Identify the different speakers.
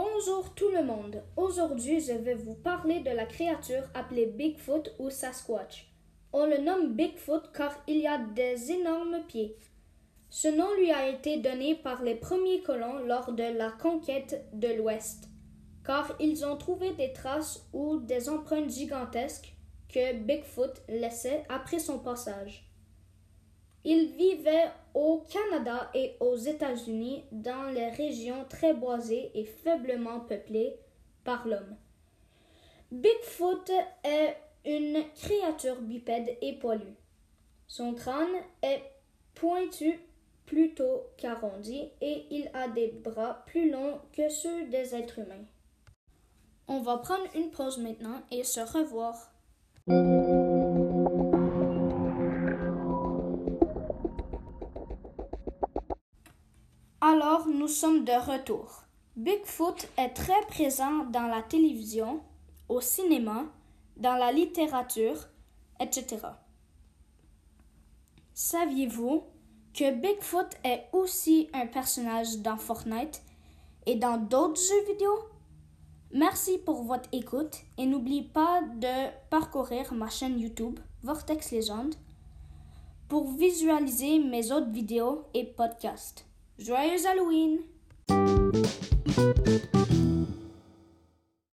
Speaker 1: Bonjour tout le monde. Aujourd'hui, je vais vous parler de la créature appelée Bigfoot ou Sasquatch. On le nomme Bigfoot car il a des énormes pieds. Ce nom lui a été donné par les premiers colons lors de la conquête de l'Ouest, car ils ont trouvé des traces ou des empreintes gigantesques que Bigfoot laissait après son passage. Il vivait au Canada et aux États-Unis dans les régions très boisées et faiblement peuplées par l'homme. Bigfoot est une créature bipède et poilue. Son crâne est pointu plutôt qu'arrondi et il a des bras plus longs que ceux des êtres humains. On va prendre une pause maintenant et se revoir. Alors, nous sommes de retour. Bigfoot est très présent dans la télévision, au cinéma, dans la littérature, etc. Saviez-vous que Bigfoot est aussi un personnage dans Fortnite et dans d'autres jeux vidéo? Merci pour votre écoute et n'oubliez pas de parcourir ma chaîne YouTube Vortex Legend pour visualiser mes autres vidéos et podcasts. Joyeux Halloween!